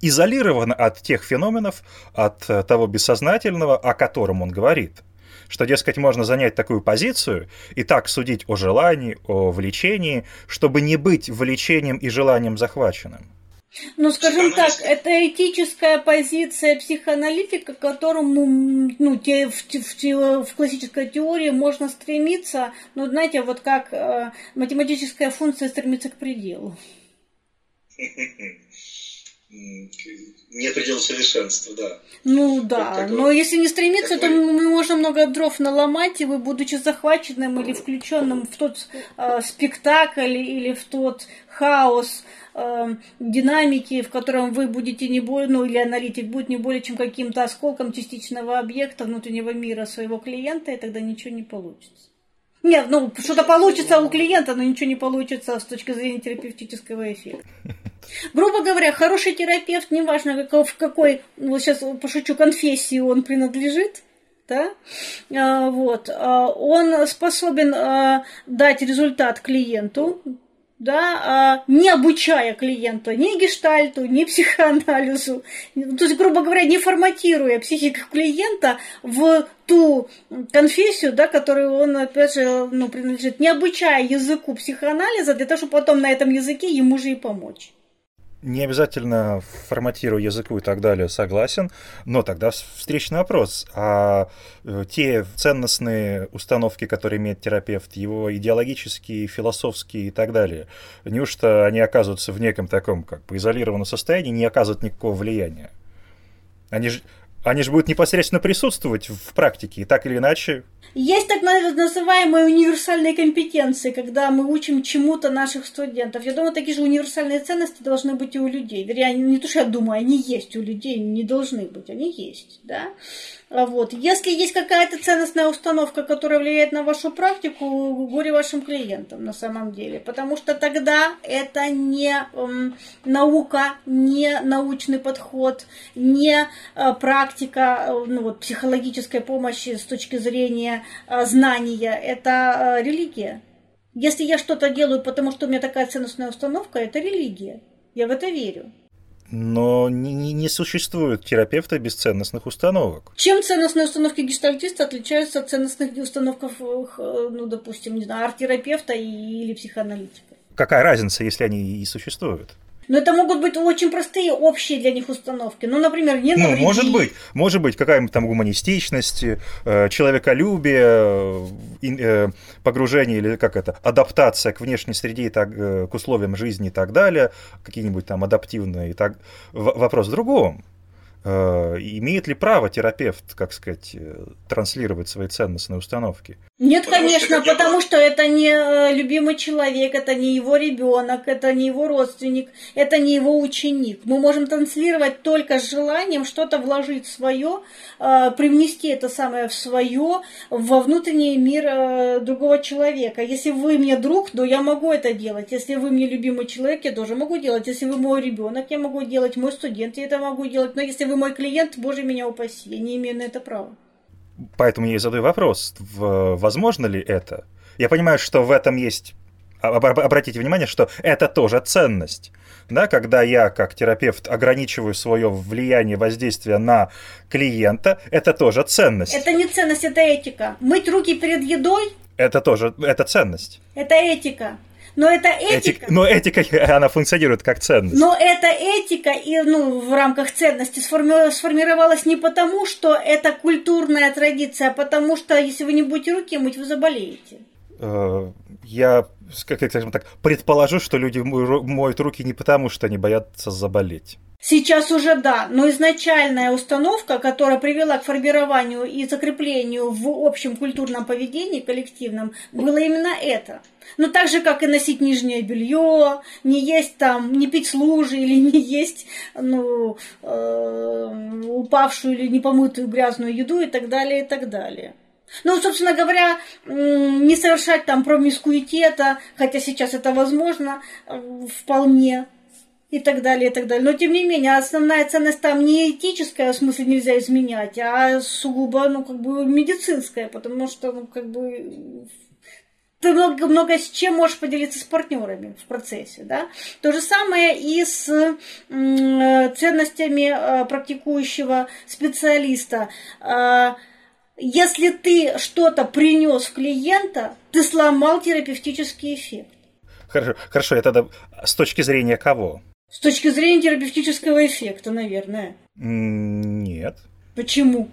изолировано от тех феноменов, от э, того бессознательного, о котором он говорит. Что, дескать, можно занять такую позицию и так судить о желании, о влечении, чтобы не быть влечением и желанием захваченным. Ну, скажем так, это этическая позиция психоаналитика, к которому ну, те, в, в, в классической теории можно стремиться, ну, знаете, вот как э, математическая функция стремится к пределу. Не предел совершенства, да. Ну да, но если не стремиться, то мы можем много дров наломать, и вы, будучи захваченным или включенным в тот э, спектакль или в тот хаос, э, динамики, в котором вы будете не более, ну или аналитик будет не более чем каким-то осколком частичного объекта внутреннего мира своего клиента, и тогда ничего не получится. Нет, ну что-то получится у клиента, но ничего не получится с точки зрения терапевтического эффекта. Грубо говоря, хороший терапевт, неважно в какой, ну сейчас пошучу, конфессии он принадлежит, да, а, вот, а, он способен а, дать результат клиенту, да, а, не обучая клиента ни гештальту, ни психоанализу, то есть, грубо говоря, не форматируя психику клиента в ту конфессию, да, которую он, опять же, ну, принадлежит, не обучая языку психоанализа, для того, чтобы потом на этом языке ему же и помочь не обязательно форматирую языку и так далее, согласен, но тогда встречный вопрос. А э, те ценностные установки, которые имеет терапевт, его идеологические, философские и так далее, неужто они оказываются в неком таком как бы изолированном состоянии, не оказывают никакого влияния? Они же, они же будут непосредственно присутствовать в практике, и так или иначе. Есть так называемые универсальные компетенции, когда мы учим чему-то наших студентов. Я думаю, такие же универсальные ценности должны быть и у людей. Вернее, не то, что я думаю, они есть у людей, не должны быть, они есть, да. А вот. Если есть какая-то ценностная установка, которая влияет на вашу практику, горе вашим клиентам на самом деле. Потому что тогда это не наука, не научный подход, не э, практика э, ну, вот, психологической помощи с точки зрения э, знания. Это религия. Если я что-то делаю, потому что у меня такая ценностная установка, это религия. Я в это верю. Но не, не, не существует терапевта без ценностных установок. Чем ценностные установки гештальтиста отличаются от ценностных установок, э, ну, допустим, не знаю, арт-терапевта или психоаналитика? Какая разница, если они и существуют? Но это могут быть очень простые, общие для них установки. Ну, например, не Ну, может быть. Может быть, какая-нибудь там гуманистичность, э, человеколюбие, э, погружение или как это, адаптация к внешней среде, и так, э, к условиям жизни и так далее, какие-нибудь там адаптивные. И так. Вопрос в другом. Э, имеет ли право терапевт, как сказать, э, транслировать свои ценностные установки? Нет, потому конечно, что потому что это не э, любимый человек, это не его ребенок, это не его родственник, это не его ученик. Мы можем транслировать только с желанием что-то вложить в свое, привнести это самое в свое, во внутренний мир другого человека. Если вы мне друг, то я могу это делать. Если вы мне любимый человек, я тоже могу делать. Если вы мой ребенок, я могу делать. Мой студент, я это могу делать. Но если вы вы мой клиент, боже меня упаси, я не имею на это права. Поэтому я и задаю вопрос, возможно ли это? Я понимаю, что в этом есть обратите внимание, что это тоже ценность. Да, когда я как терапевт ограничиваю свое влияние, воздействие на клиента, это тоже ценность. Это не ценность, это этика. Мыть руки перед едой. Это тоже, это ценность. Это этика. Но это этика. Этик, но этика, она функционирует как ценность. Но эта этика и, ну, в рамках ценности сформи... сформировалась не потому, что это культурная традиция, а потому что если вы не будете руки мыть, вы заболеете. Я, как скажем так, предположу, что люди моют руки не потому, что они боятся заболеть. Сейчас уже да, но изначальная установка, которая привела к формированию и закреплению в общем культурном поведении коллективном, было именно это. Но так же, как и носить нижнее белье, не есть там, не пить лужи или не есть ну, э, упавшую или непомытую грязную еду и так далее, и так далее. Ну, собственно говоря, не совершать там промискуитета, хотя сейчас это возможно э, вполне, и так далее, и так далее. Но, тем не менее, основная ценность там не этическая, в смысле нельзя изменять, а сугубо, ну, как бы медицинская, потому что, ну, как бы ты много, много с чем можешь поделиться с партнерами в процессе. Да? То же самое и с ценностями э, практикующего специалиста. Если ты что-то принес в клиента, ты сломал терапевтический эффект. Хорошо, хорошо, это тогда с точки зрения кого? С точки зрения терапевтического эффекта, наверное. Нет. Почему?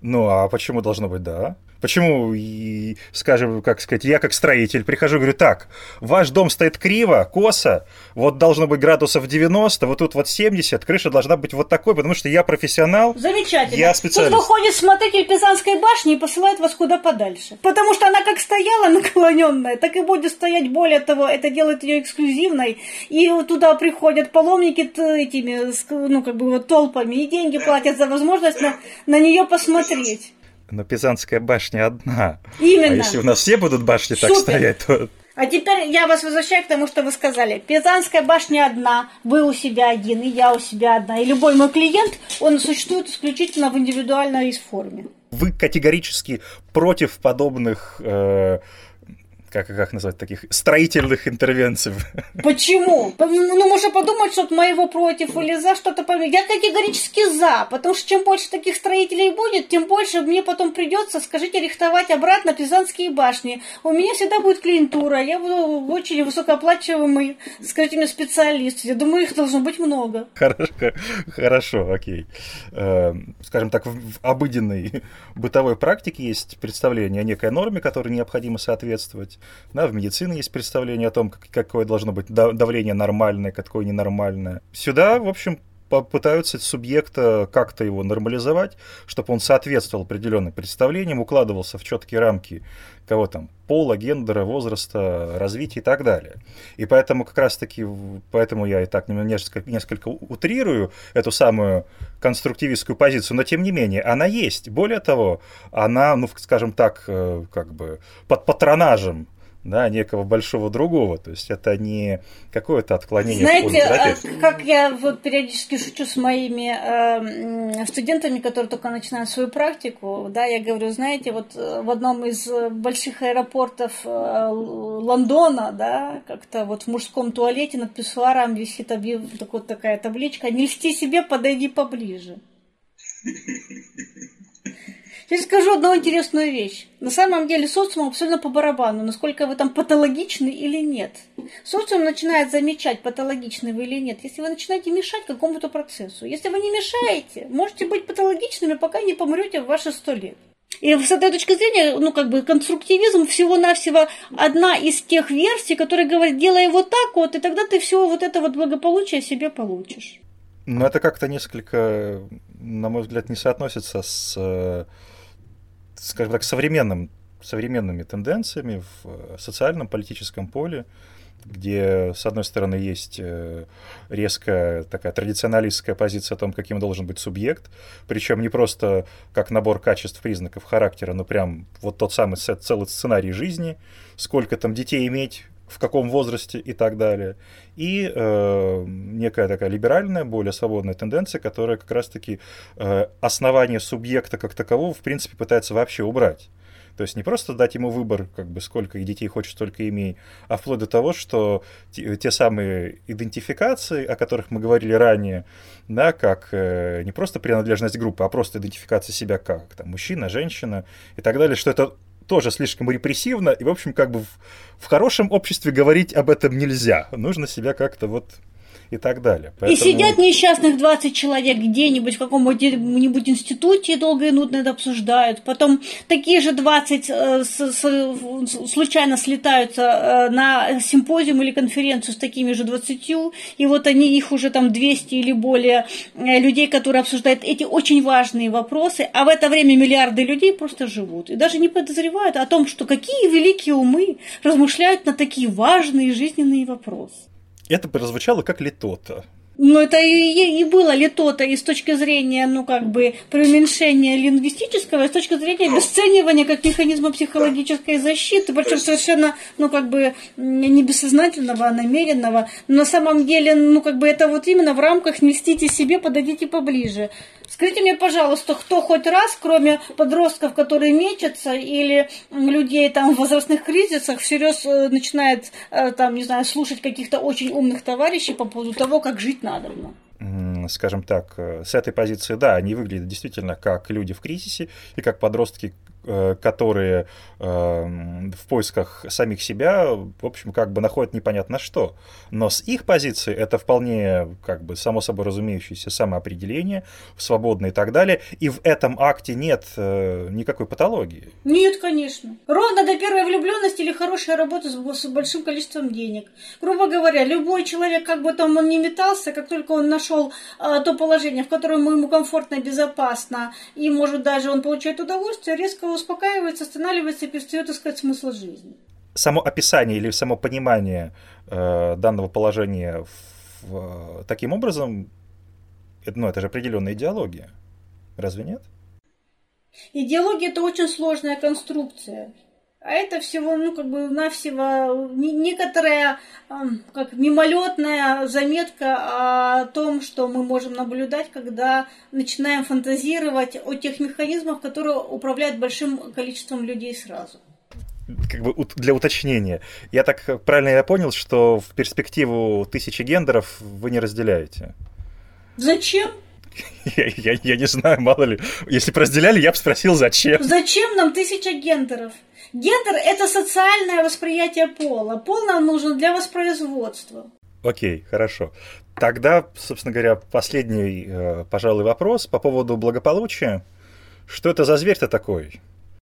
Ну, а почему должно быть да? Почему, и, скажем, как сказать, я как строитель прихожу и говорю, так, ваш дом стоит криво, косо, вот должно быть градусов 90, вот тут вот 70, крыша должна быть вот такой, потому что я профессионал. Замечательно. Я специалист. Тут выходит смотритель Пизанской башни и посылает вас куда подальше. Потому что она как стояла наклоненная, так и будет стоять. Более того, это делает ее эксклюзивной. И туда приходят паломники этими, ну, как бы вот толпами, и деньги платят за возможность на, на нее посмотреть. Но Пизанская башня одна. Именно. А если у нас все будут башни Супер. так стоять, то... А теперь я вас возвращаю к тому, что вы сказали. Пизанская башня одна, вы у себя один, и я у себя одна. И любой мой клиент, он существует исключительно в индивидуальной форме. Вы категорически против подобных э, как, как назвать, таких строительных интервенций. Почему? Ну, можно подумать, что моего против или за что-то поймет. Я категорически за, потому что чем больше таких строителей будет, тем больше мне потом придется, скажите, рихтовать обратно Пизанские башни. У меня всегда будет клиентура, я буду очень высокооплачиваемый, скажите мне, специалист. Я думаю, их должно быть много. Хорошо, хорошо окей. Эм, скажем так, в обыденной бытовой практике есть представление о некой норме, которой необходимо соответствовать. Да, в медицине есть представление о том, как, какое должно быть давление нормальное, какое ненормальное. Сюда, в общем, попытаются субъекта как-то его нормализовать, чтобы он соответствовал определенным представлениям, укладывался в четкие рамки кого там, пола, гендера, возраста, развития и так далее. И поэтому как раз-таки, поэтому я и так несколько, несколько утрирую эту самую конструктивистскую позицию, но тем не менее она есть. Более того, она, ну, скажем так, э, как бы под патронажем да, некого большого другого. То есть это не какое-то отклонение. Знаете, а как я вот периодически шучу с моими э, студентами, которые только начинают свою практику, да, я говорю, знаете, вот э, в одном из больших аэропортов э, Лондона, да, как-то вот в мужском туалете над писсуаром висит объяв... так вот такая табличка «Не льсти себе, подойди поближе». Теперь скажу одну интересную вещь. На самом деле социум абсолютно по барабану, насколько вы там патологичны или нет. Социум начинает замечать, патологичны вы или нет, если вы начинаете мешать какому-то процессу. Если вы не мешаете, можете быть патологичными, пока не помрете в ваши сто лет. И с этой точки зрения, ну, как бы, конструктивизм всего-навсего одна из тех версий, которая говорит, делай вот так вот, и тогда ты все вот это вот благополучие себе получишь. Но это как-то несколько, на мой взгляд, не соотносится с скажем так, современным, современными тенденциями в э, социальном, политическом поле, где, с одной стороны, есть э, резкая такая традиционалистская позиция о том, каким должен быть субъект, причем не просто как набор качеств, признаков характера, но прям вот тот самый целый сценарий жизни, сколько там детей иметь, в каком возрасте и так далее. И э, некая такая либеральная, более свободная тенденция, которая как раз-таки э, основание субъекта как такового, в принципе, пытается вообще убрать. То есть не просто дать ему выбор, как бы сколько детей хочешь, столько имей, а вплоть до того, что те, те самые идентификации, о которых мы говорили ранее, да, как э, не просто принадлежность группы, а просто идентификация себя как там, мужчина, женщина и так далее, что это тоже слишком репрессивно, и, в общем, как бы в, в хорошем обществе говорить об этом нельзя. Нужно себя как-то вот и так далее. Поэтому... И сидят несчастных 20 человек где-нибудь в каком-нибудь институте и долго и нудно это обсуждают. Потом такие же 20 э, с, с, случайно слетаются э, на симпозиум или конференцию с такими же 20, и вот они, их уже там 200 или более э, людей, которые обсуждают эти очень важные вопросы, а в это время миллиарды людей просто живут и даже не подозревают о том, что какие великие умы размышляют на такие важные жизненные вопросы это прозвучало как литота. Ну, это и, и было литота и с точки зрения, ну, как бы, преуменьшения лингвистического, и с точки зрения обесценивания как механизма психологической защиты, причем совершенно, ну, как бы, не бессознательного, а намеренного. Но на самом деле, ну, как бы, это вот именно в рамках «не льстите себе, подойдите поближе». Скажите мне, пожалуйста, кто хоть раз, кроме подростков, которые мечутся, или людей там в возрастных кризисах, всерьез э, начинает, э, там, не знаю, слушать каких-то очень умных товарищей по поводу того, как жить надо? Скажем так, э, с этой позиции, да, они выглядят действительно как люди в кризисе и как подростки, которые э, в поисках самих себя, в общем, как бы находят непонятно что. Но с их позиции это вполне, как бы, само собой разумеющееся самоопределение, свободное и так далее. И в этом акте нет э, никакой патологии. Нет, конечно. Ровно до первой влюбленности или хорошая работа с, большим количеством денег. Грубо говоря, любой человек, как бы там он ни метался, как только он нашел то положение, в котором ему комфортно, безопасно, и, может, даже он получает удовольствие, резко успокаивается, останавливается и перестает искать смысл жизни. Само описание или само понимание э, данного положения в, э, таким образом, ну, это же определенная идеология. Разве нет? Идеология – это очень сложная конструкция. А это всего, ну, как бы, навсего некоторая, как мимолетная заметка о том, что мы можем наблюдать, когда начинаем фантазировать о тех механизмах, которые управляют большим количеством людей сразу как бы для уточнения. Я так правильно я понял, что в перспективу тысячи гендеров вы не разделяете? Зачем? Я, я, я не знаю, мало ли. Если бы разделяли, я бы спросил, зачем. Зачем нам тысяча гендеров? Гендер – это социальное восприятие пола. Пол нам нужен для воспроизводства. Окей, хорошо. Тогда, собственно говоря, последний, э, пожалуй, вопрос по поводу благополучия. Что это за зверь-то такой?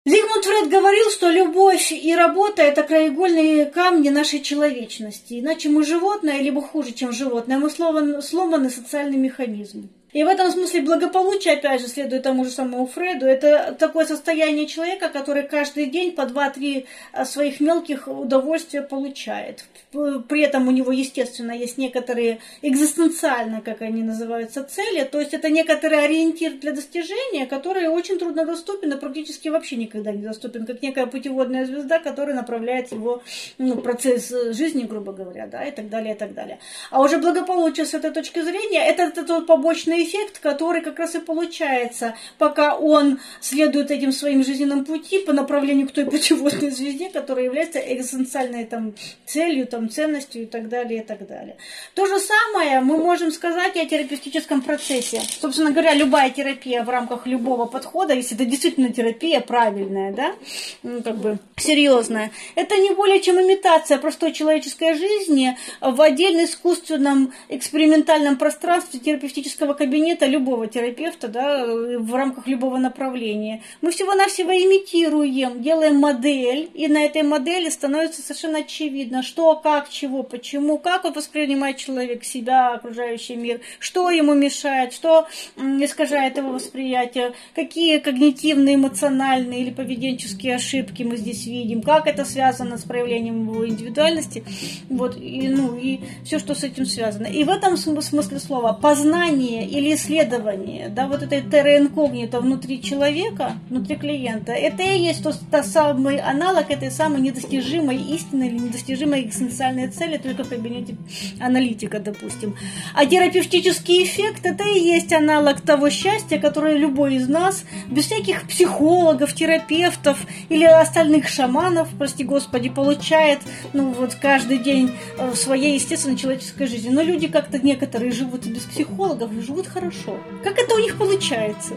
Зигмунд Фред говорил, что любовь и работа – это краеугольные камни нашей человечности. Иначе мы животное, либо хуже, чем животное, мы сломаны социальный механизм. И в этом смысле благополучие, опять же, следует тому же самому Фреду, это такое состояние человека, который каждый день по два-три а, своих мелких удовольствия получает. При этом у него, естественно, есть некоторые экзистенциально, как они называются, цели, то есть это некоторый ориентир для достижения, который очень трудно доступен и практически вообще никогда не доступен, как некая путеводная звезда, которая направляет его ну, процесс жизни, грубо говоря, да, и так далее, и так далее. А уже благополучие с этой точки зрения, это, это тот побочный эффект, который как раз и получается, пока он следует этим своим жизненным пути по направлению к той путеводной звезде, которая является экзистенциальной там, целью, там, ценностью и так далее, и так далее. То же самое мы можем сказать и о терапевтическом процессе. Собственно говоря, любая терапия в рамках любого подхода, если это действительно терапия правильная, да, ну, как бы серьезная, это не более чем имитация простой человеческой жизни в отдельно искусственном экспериментальном пространстве терапевтического кабинета кабинета любого терапевта, да, в рамках любого направления. Мы всего-навсего имитируем, делаем модель, и на этой модели становится совершенно очевидно, что, как, чего, почему, как он воспринимает человек себя, окружающий мир, что ему мешает, что искажает его восприятие, какие когнитивные, эмоциональные или поведенческие ошибки мы здесь видим, как это связано с проявлением его индивидуальности, вот, и, ну, и все, что с этим связано. И в этом смысле слова познание или или исследование, да, вот этой терра инкогнито внутри человека, внутри клиента, это и есть тот, тот самый аналог этой самой недостижимой истины или недостижимой экзистенциальной цели только в кабинете аналитика, допустим. А терапевтический эффект это и есть аналог того счастья, которое любой из нас, без всяких психологов, терапевтов или остальных шаманов, прости господи, получает, ну вот каждый день в своей естественной человеческой жизни. Но люди как-то некоторые живут без психологов, и живут хорошо. Как это у них получается?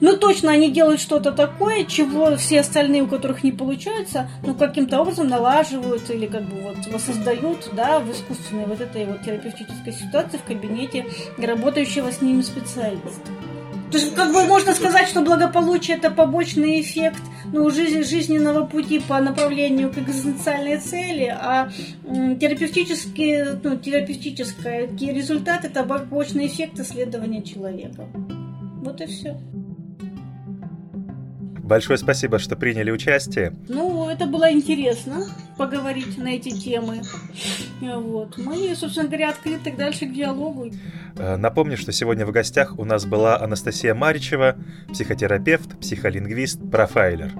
Ну, точно они делают что-то такое, чего все остальные, у которых не получается, ну, каким-то образом налаживают или как бы вот воссоздают, да, в искусственной вот этой вот терапевтической ситуации в кабинете работающего с ними специалиста. То есть, как бы можно сказать, что благополучие это побочный эффект ну, жизнь, жизненного пути по направлению к экзистенциальной цели, а терапевтический, ну, терапевтический результат это побочный эффект исследования человека. Вот и все. Большое спасибо, что приняли участие. Ну, это было интересно поговорить на эти темы. Вот. Мы, собственно говоря, открыты дальше к диалогу. Э, напомню, что сегодня в гостях у нас была Анастасия Маричева, психотерапевт, психолингвист, профайлер.